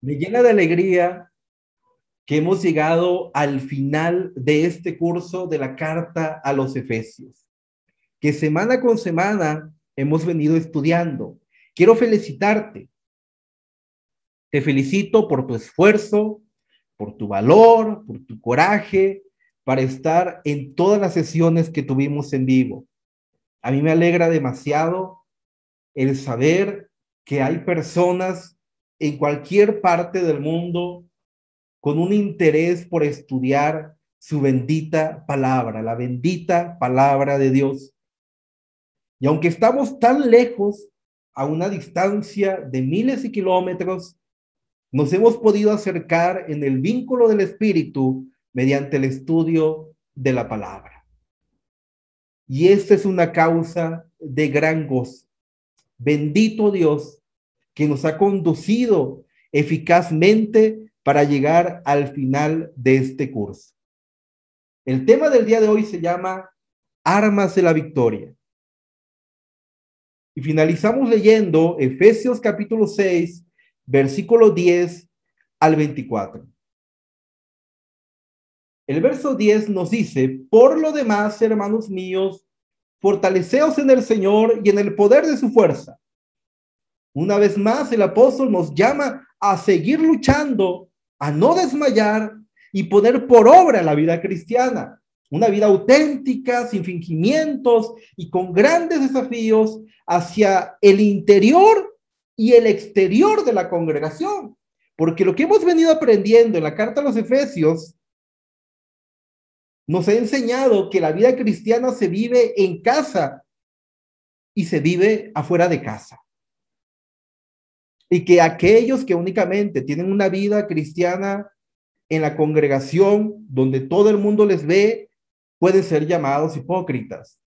Me llena de alegría que hemos llegado al final de este curso de la carta a los Efesios, que semana con semana hemos venido estudiando. Quiero felicitarte. Te felicito por tu esfuerzo, por tu valor, por tu coraje para estar en todas las sesiones que tuvimos en vivo. A mí me alegra demasiado el saber que hay personas en cualquier parte del mundo con un interés por estudiar su bendita palabra, la bendita palabra de Dios. Y aunque estamos tan lejos, a una distancia de miles de kilómetros, nos hemos podido acercar en el vínculo del Espíritu mediante el estudio de la palabra. Y esta es una causa de gran gozo. Bendito Dios que nos ha conducido eficazmente para llegar al final de este curso. El tema del día de hoy se llama Armas de la Victoria. Y finalizamos leyendo Efesios capítulo 6, versículo 10 al 24. El verso 10 nos dice, por lo demás, hermanos míos, fortaleceos en el Señor y en el poder de su fuerza una vez más, el apóstol nos llama a seguir luchando, a no desmayar y poner por obra la vida cristiana. Una vida auténtica, sin fingimientos y con grandes desafíos hacia el interior y el exterior de la congregación. Porque lo que hemos venido aprendiendo en la carta a los Efesios nos ha enseñado que la vida cristiana se vive en casa y se vive afuera de casa y que aquellos que únicamente tienen una vida cristiana en la congregación donde todo el mundo les ve, pueden ser llamados hipócritas.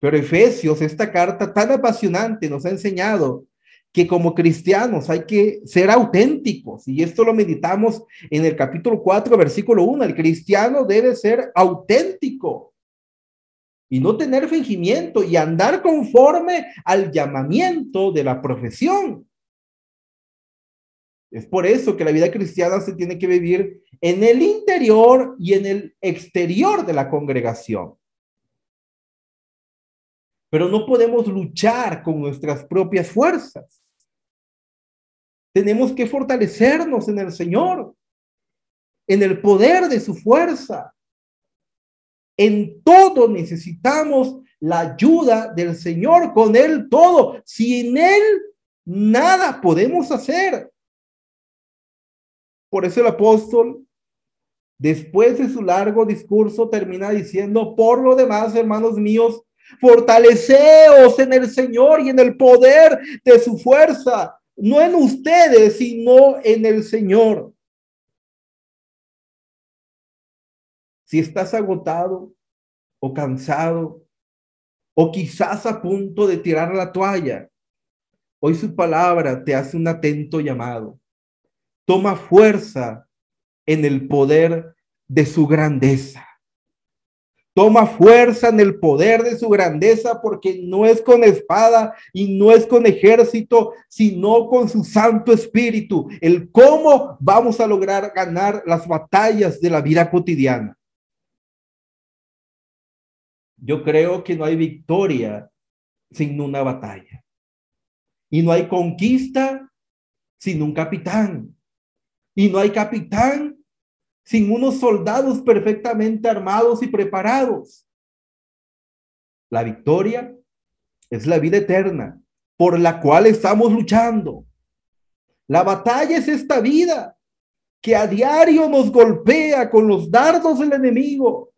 Pero Efesios, esta carta tan apasionante, nos ha enseñado que como cristianos hay que ser auténticos. Y esto lo meditamos en el capítulo 4, versículo 1. El cristiano debe ser auténtico y no tener fingimiento y andar conforme al llamamiento de la profesión. Es por eso que la vida cristiana se tiene que vivir en el interior y en el exterior de la congregación. Pero no podemos luchar con nuestras propias fuerzas. Tenemos que fortalecernos en el Señor, en el poder de su fuerza. En todo necesitamos la ayuda del Señor, con Él todo. Sin Él, nada podemos hacer. Por eso el apóstol, después de su largo discurso, termina diciendo, por lo demás, hermanos míos, fortaleceos en el Señor y en el poder de su fuerza, no en ustedes, sino en el Señor. Si estás agotado o cansado o quizás a punto de tirar la toalla, hoy su palabra te hace un atento llamado. Toma fuerza en el poder de su grandeza. Toma fuerza en el poder de su grandeza porque no es con espada y no es con ejército, sino con su Santo Espíritu. El cómo vamos a lograr ganar las batallas de la vida cotidiana. Yo creo que no hay victoria sin una batalla. Y no hay conquista sin un capitán. Y no hay capitán sin unos soldados perfectamente armados y preparados. La victoria es la vida eterna por la cual estamos luchando. La batalla es esta vida que a diario nos golpea con los dardos del enemigo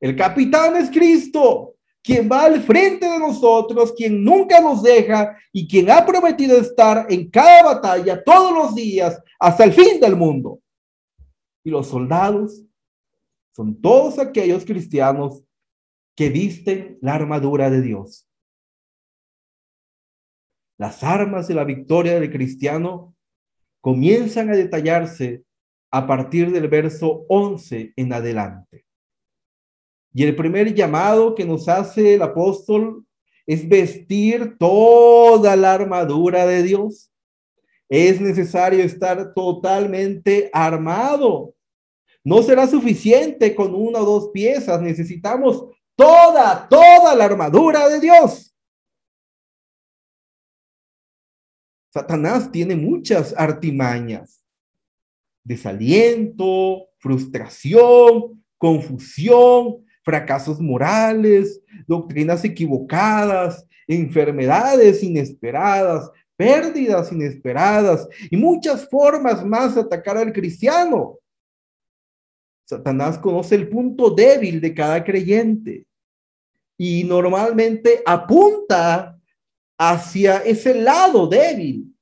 el capitán es Cristo, quien va al frente de nosotros, quien nunca nos deja y quien ha prometido estar en cada batalla todos los días hasta el fin del mundo. Y los soldados son todos aquellos cristianos que visten la armadura de Dios. Las armas de la victoria del cristiano comienzan a detallarse a partir del verso 11 en adelante. Y el primer llamado que nos hace el apóstol es vestir toda la armadura de Dios. Es necesario estar totalmente armado. No será suficiente con una o dos piezas, necesitamos toda, toda la armadura de Dios. Satanás tiene muchas artimañas, desaliento, frustración, confusión, fracasos morales, doctrinas equivocadas, enfermedades inesperadas, pérdidas inesperadas y muchas formas más de atacar al cristiano. Satanás conoce el punto débil de cada creyente y normalmente apunta hacia ese lado débil.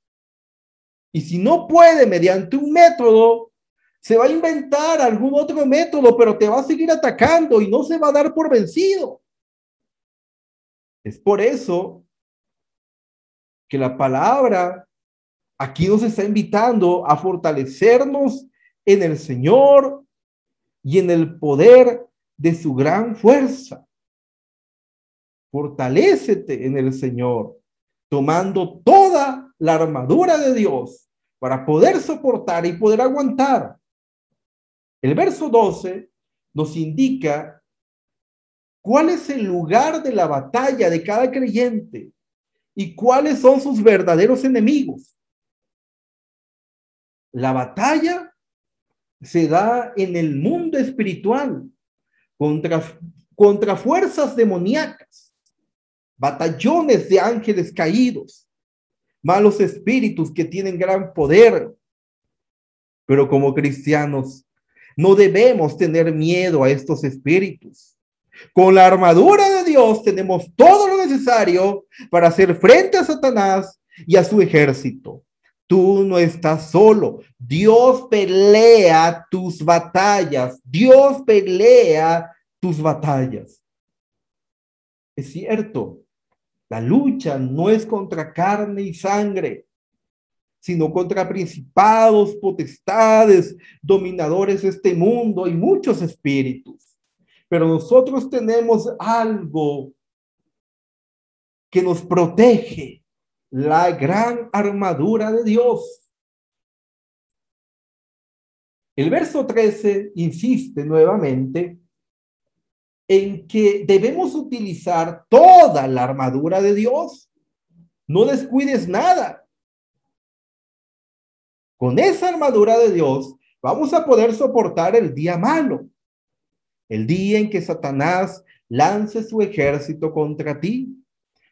Y si no puede mediante un método, se va a inventar algún otro método, pero te va a seguir atacando y no se va a dar por vencido. Es por eso que la palabra aquí nos está invitando a fortalecernos en el Señor y en el poder de su gran fuerza. Fortalécete en el Señor, tomando toda la armadura de Dios para poder soportar y poder aguantar. El verso 12 nos indica cuál es el lugar de la batalla de cada creyente y cuáles son sus verdaderos enemigos. La batalla se da en el mundo espiritual contra, contra fuerzas demoníacas, batallones de ángeles caídos, malos espíritus que tienen gran poder. Pero como cristianos, no debemos tener miedo a estos espíritus. Con la armadura de Dios tenemos todo lo necesario para hacer frente a Satanás y a su ejército. Tú no estás solo. Dios pelea tus batallas. Dios pelea tus batallas. Es cierto, la lucha no es contra carne y sangre, sino contra principados, potestades, dominadores de este mundo y muchos espíritus. Pero nosotros tenemos algo que nos protege la gran armadura de Dios. El verso 13 insiste nuevamente en que debemos utilizar toda la armadura de Dios. No descuides nada. Con esa armadura de Dios vamos a poder soportar el día malo, el día en que Satanás lance su ejército contra ti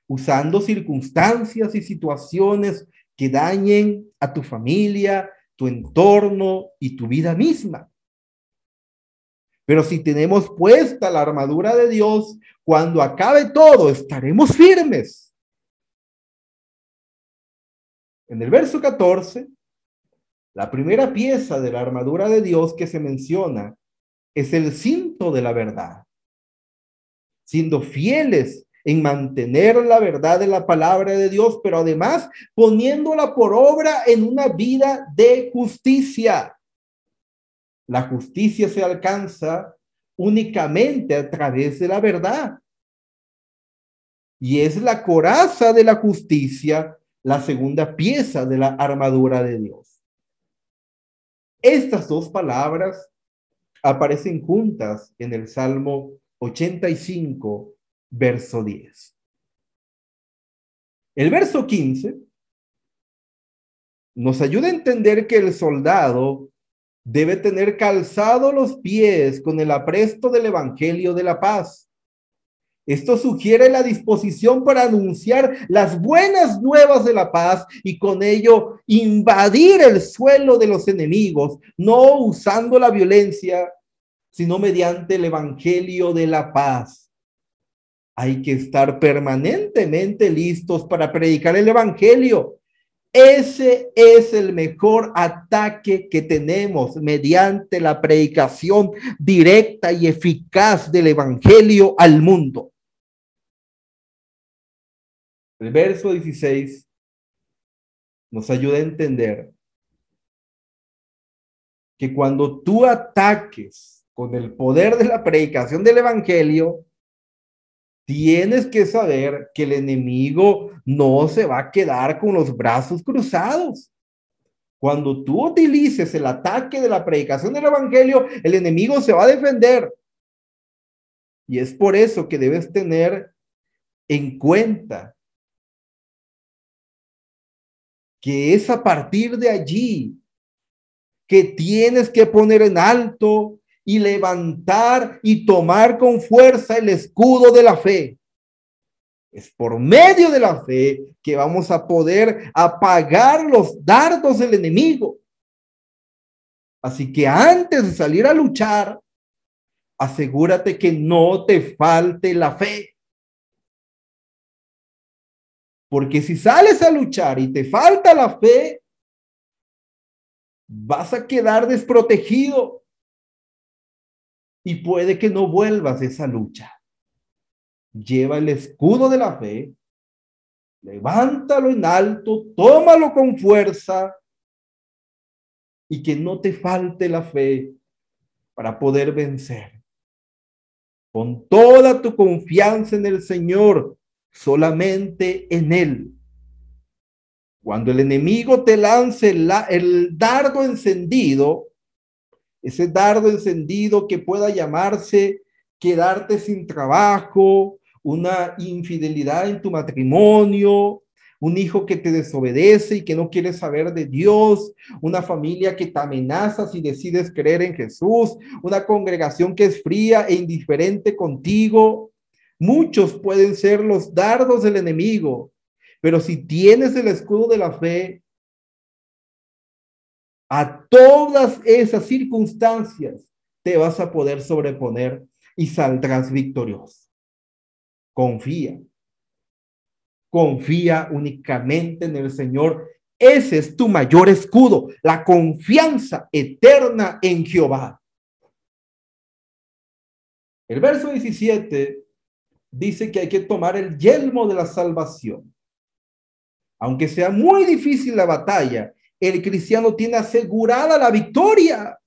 usando circunstancias y situaciones que dañen a tu familia, tu entorno y tu vida misma. Pero si tenemos puesta la armadura de Dios, cuando acabe todo, estaremos firmes. En el verso 14, la primera pieza de la armadura de Dios que se menciona es el cinto de la verdad. Siendo fieles en mantener la verdad de la palabra de Dios, pero además poniéndola por obra en una vida de justicia. La justicia se alcanza únicamente a través de la verdad. Y es la coraza de la justicia la segunda pieza de la armadura de Dios. Estas dos palabras aparecen juntas en el Salmo 85 verso 10. El verso 15 nos ayuda a entender que el soldado debe tener calzado los pies con el apresto del Evangelio de la paz. Esto sugiere la disposición para anunciar las buenas nuevas de la paz y con ello invadir el suelo de los enemigos, no usando la violencia, sino mediante el Evangelio de la paz hay que estar permanentemente listos para predicar el Evangelio. Ese es el mejor ataque que tenemos mediante la predicación directa y eficaz del Evangelio al mundo. El verso 16 nos ayuda a entender que cuando tú ataques con el poder de la predicación del Evangelio, tienes que saber que el enemigo no se va a quedar con los brazos cruzados. Cuando tú utilices el ataque de la predicación del evangelio, el enemigo se va a defender. Y es por eso que debes tener en cuenta que es a partir de allí que tienes que poner en alto y levantar y tomar con fuerza el escudo de la fe. Es por medio de la fe que vamos a poder apagar los dardos del enemigo. Así que antes de salir a luchar, asegúrate que no te falte la fe. Porque si sales a luchar y te falta la fe, vas a quedar desprotegido y puede que no vuelvas a esa lucha. Lleva el escudo de la fe, levántalo en alto, tómalo con fuerza y que no te falte la fe para poder vencer. Con toda tu confianza en el Señor, solamente en Él. Cuando el enemigo te lance el dardo encendido, ese dardo encendido que pueda llamarse quedarte sin trabajo, una infidelidad en tu matrimonio, un hijo que te desobedece y que no quiere saber de Dios, una familia que te amenaza si decides creer en Jesús, una congregación que es fría e indiferente contigo. Muchos pueden ser los dardos del enemigo, pero si tienes el escudo de la fe, a todas esas circunstancias te vas a poder sobreponer y saldrás victorioso. Confía. Confía únicamente en el Señor. Ese es tu mayor escudo, la confianza eterna en Jehová. El verso 17 dice que hay que tomar el yelmo de la salvación. Aunque sea muy difícil la batalla, el cristiano tiene asegurada la victoria.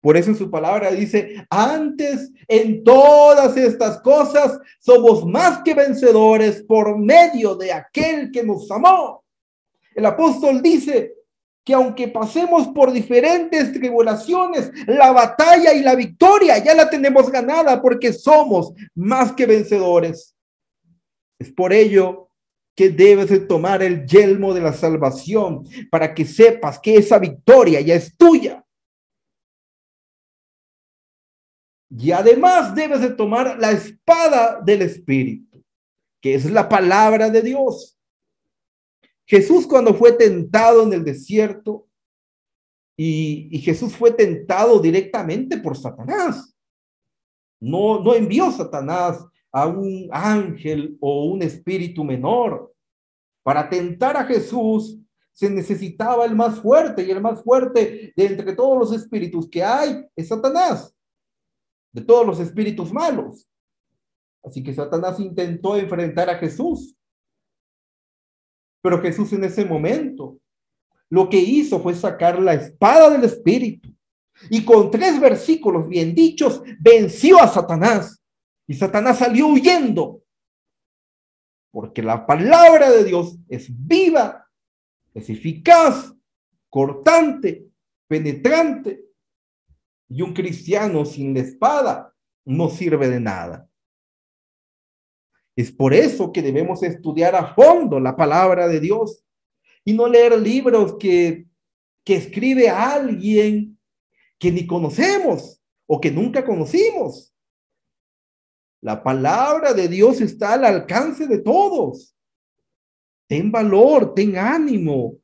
Por eso en su palabra dice, antes en todas estas cosas somos más que vencedores por medio de aquel que nos amó. El apóstol dice que aunque pasemos por diferentes tribulaciones, la batalla y la victoria ya la tenemos ganada porque somos más que vencedores. Es por ello que debes de tomar el yelmo de la salvación para que sepas que esa victoria ya es tuya. Y además debes de tomar la espada del Espíritu, que es la palabra de Dios. Jesús cuando fue tentado en el desierto, y, Jesús fue tentado directamente por Satanás. No, no envió Satanás a un ángel o un espíritu menor. Para tentar a Jesús se necesitaba el más fuerte y el más fuerte de entre todos los espíritus que hay es Satanás, de todos los espíritus malos. Así que Satanás intentó enfrentar a Jesús. Pero Jesús en ese momento lo que hizo fue sacar la espada del espíritu y con tres versículos bien dichos venció a Satanás y Satanás salió huyendo. Porque la palabra de Dios es viva, es eficaz, cortante, penetrante. Y un cristiano sin la espada no sirve de nada. Es por eso que debemos estudiar a fondo la palabra de Dios y no leer libros que, que escribe alguien que ni conocemos o que nunca conocimos. La palabra de Dios está al alcance de todos. Ten valor, ten ánimo.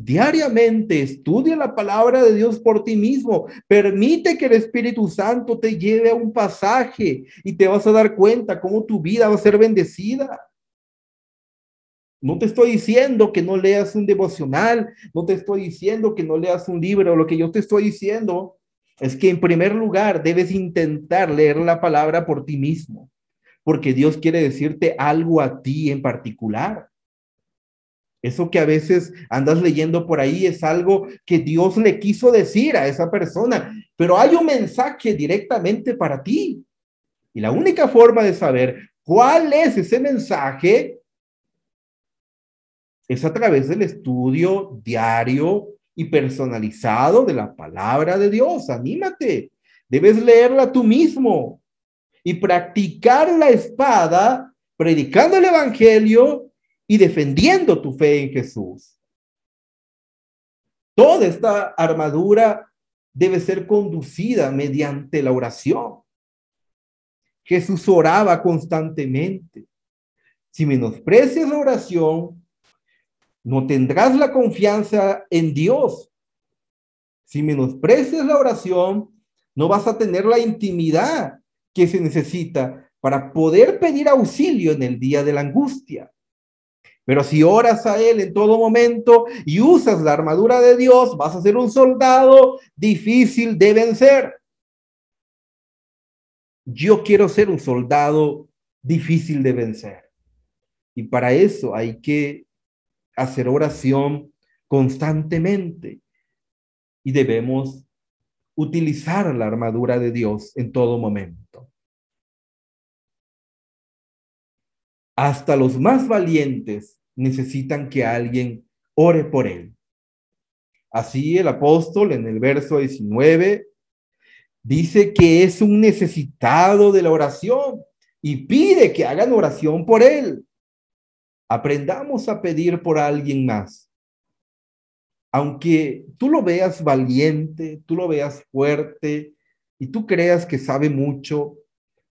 Diariamente estudia la palabra de Dios por ti mismo. Permite que el Espíritu Santo te lleve a un pasaje y te vas a dar cuenta cómo tu vida va a ser bendecida. No te estoy diciendo que no leas un devocional, no te estoy diciendo que no leas un libro, lo que yo te estoy diciendo es que en primer lugar debes intentar leer la palabra por ti mismo, porque Dios quiere decirte algo a ti en particular. Eso que a veces andas leyendo por ahí es algo que Dios le quiso decir a esa persona, pero hay un mensaje directamente para ti. Y la única forma de saber ¿Cuál es ese mensaje? Es a través del estudio diario y personalizado de la palabra de Dios. Anímate. Debes leerla tú mismo y practicar la espada, predicando el Evangelio y defendiendo tu fe en Jesús. Toda esta armadura debe ser conducida mediante la oración. Jesús oraba constantemente. Si menosprecias la oración, no tendrás la confianza en Dios. Si menosprecias la oración, no vas a tener la intimidad que se necesita para poder pedir auxilio en el día de la angustia. Pero si oras a Él en todo momento y usas la armadura de Dios, vas a ser un soldado difícil de vencer. Yo quiero ser un soldado difícil de vencer. Y para eso hay que hacer oración constantemente. Y debemos utilizar la armadura de Dios en todo momento. Hasta los más valientes necesitan que alguien ore por él. Así el apóstol en el verso 19 dice que es un necesitado de la oración y pide que hagan oración por él. Aprendamos a pedir por alguien más. Aunque tú lo veas valiente, tú lo veas fuerte y tú creas que sabe mucho,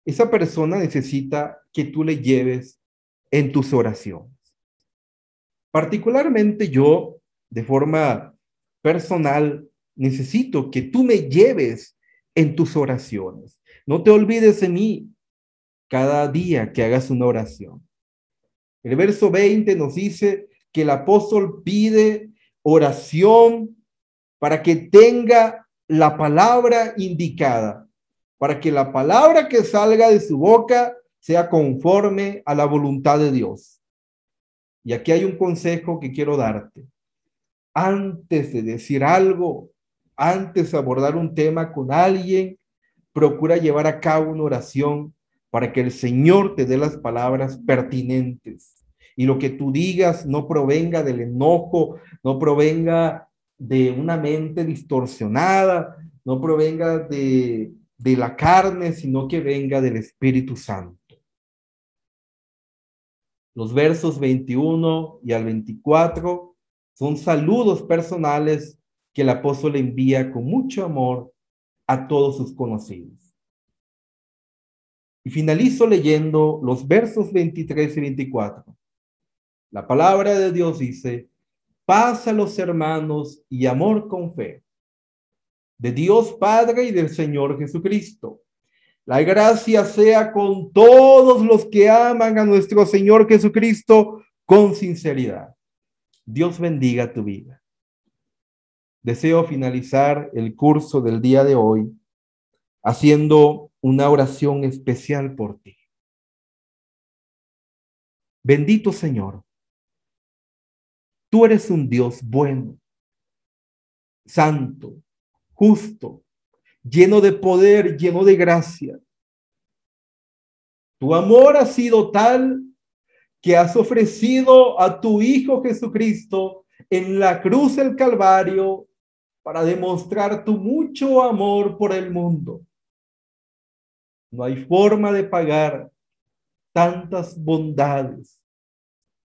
esa persona necesita que tú le lleves en tus oraciones. Particularmente yo, de forma personal, necesito que tú me lleves en tus oraciones. No te olvides de mí cada día que hagas una oración. El verso 20 nos dice que el apóstol pide oración para que tenga la palabra indicada, para que la palabra que salga de su boca sea conforme a la voluntad de Dios. Y aquí hay un consejo que quiero darte. Antes de decir algo, antes de abordar un tema con alguien, procura llevar a cabo una oración para que el Señor te dé las palabras pertinentes y lo que tú digas no provenga del enojo, no provenga de una mente distorsionada, no provenga de, de la carne, sino que venga del Espíritu Santo los versos 21 y al 24 son saludos personales que el apóstol envía con mucho amor a todos sus conocidos. Y finalizo leyendo los versos 23 y 24. La palabra de Dios dice, paz a los hermanos y amor con fe, de Dios Padre y del Señor Jesucristo la gracia sea con todos los que aman a nuestro Señor Jesucristo con sinceridad. Dios bendiga tu vida. Deseo finalizar el curso del día de hoy haciendo una oración especial por ti. Bendito Señor, tú eres un Dios bueno, santo, justo, lleno de poder, lleno de gracia. Tu amor ha sido tal que has ofrecido a tu Hijo Jesucristo en la cruz del Calvario para demostrar tu mucho amor por el mundo. No hay forma de pagar tantas bondades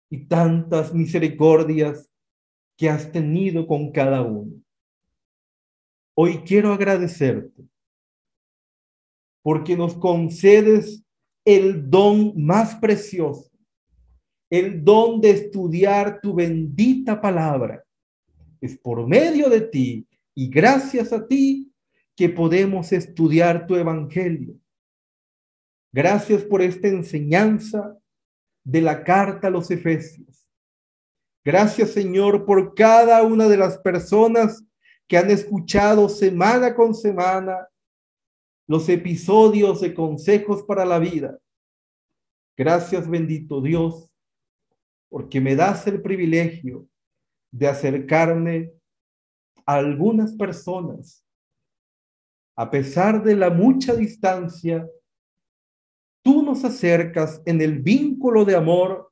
y tantas misericordias que has tenido con cada uno. Hoy quiero agradecerte porque nos concedes el don más precioso, el don de estudiar tu bendita palabra. Es por medio de ti y gracias a ti que podemos estudiar tu evangelio. Gracias por esta enseñanza de la carta a los Efesios. Gracias, Señor, por cada una de las personas que han escuchado semana con semana los episodios de consejos para la vida. Gracias, bendito Dios, porque me das el privilegio de acercarme a algunas personas, a pesar de la mucha distancia tú nos acercas en el vínculo de amor,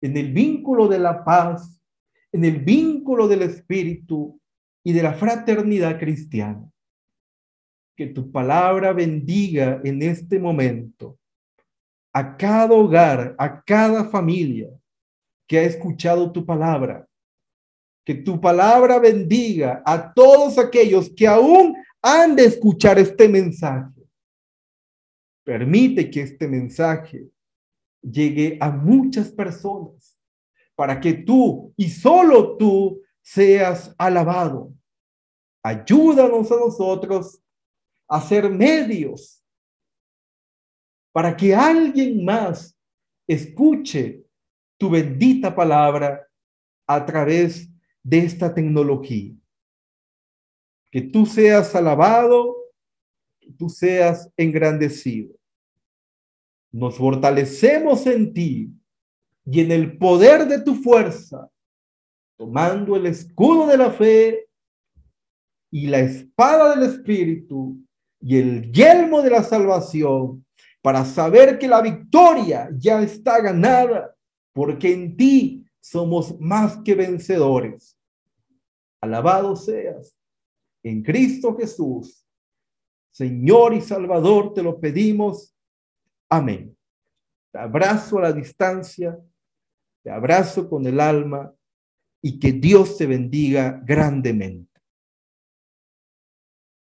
en el vínculo de la paz, en el vínculo del espíritu y de la fraternidad cristiana. Que tu palabra bendiga en este momento a cada hogar, a cada familia que ha escuchado tu palabra. Que tu palabra bendiga a todos aquellos que aún han de escuchar este mensaje. Permite que este mensaje llegue a muchas personas para que tú y solo tú seas alabado. Ayúdanos a nosotros a ser medios para que alguien más escuche tu bendita palabra a través de esta tecnología. Que tú seas alabado, que tú seas engrandecido. Nos fortalecemos en ti y en el poder de tu fuerza, tomando el escudo de la fe y la espada del Espíritu y el yelmo de la salvación, para saber que la victoria ya está ganada, porque en ti somos más que vencedores. Alabado seas en Cristo Jesús, Señor y Salvador, te lo pedimos. Amén. Te abrazo a la distancia, te abrazo con el alma y que Dios te bendiga grandemente.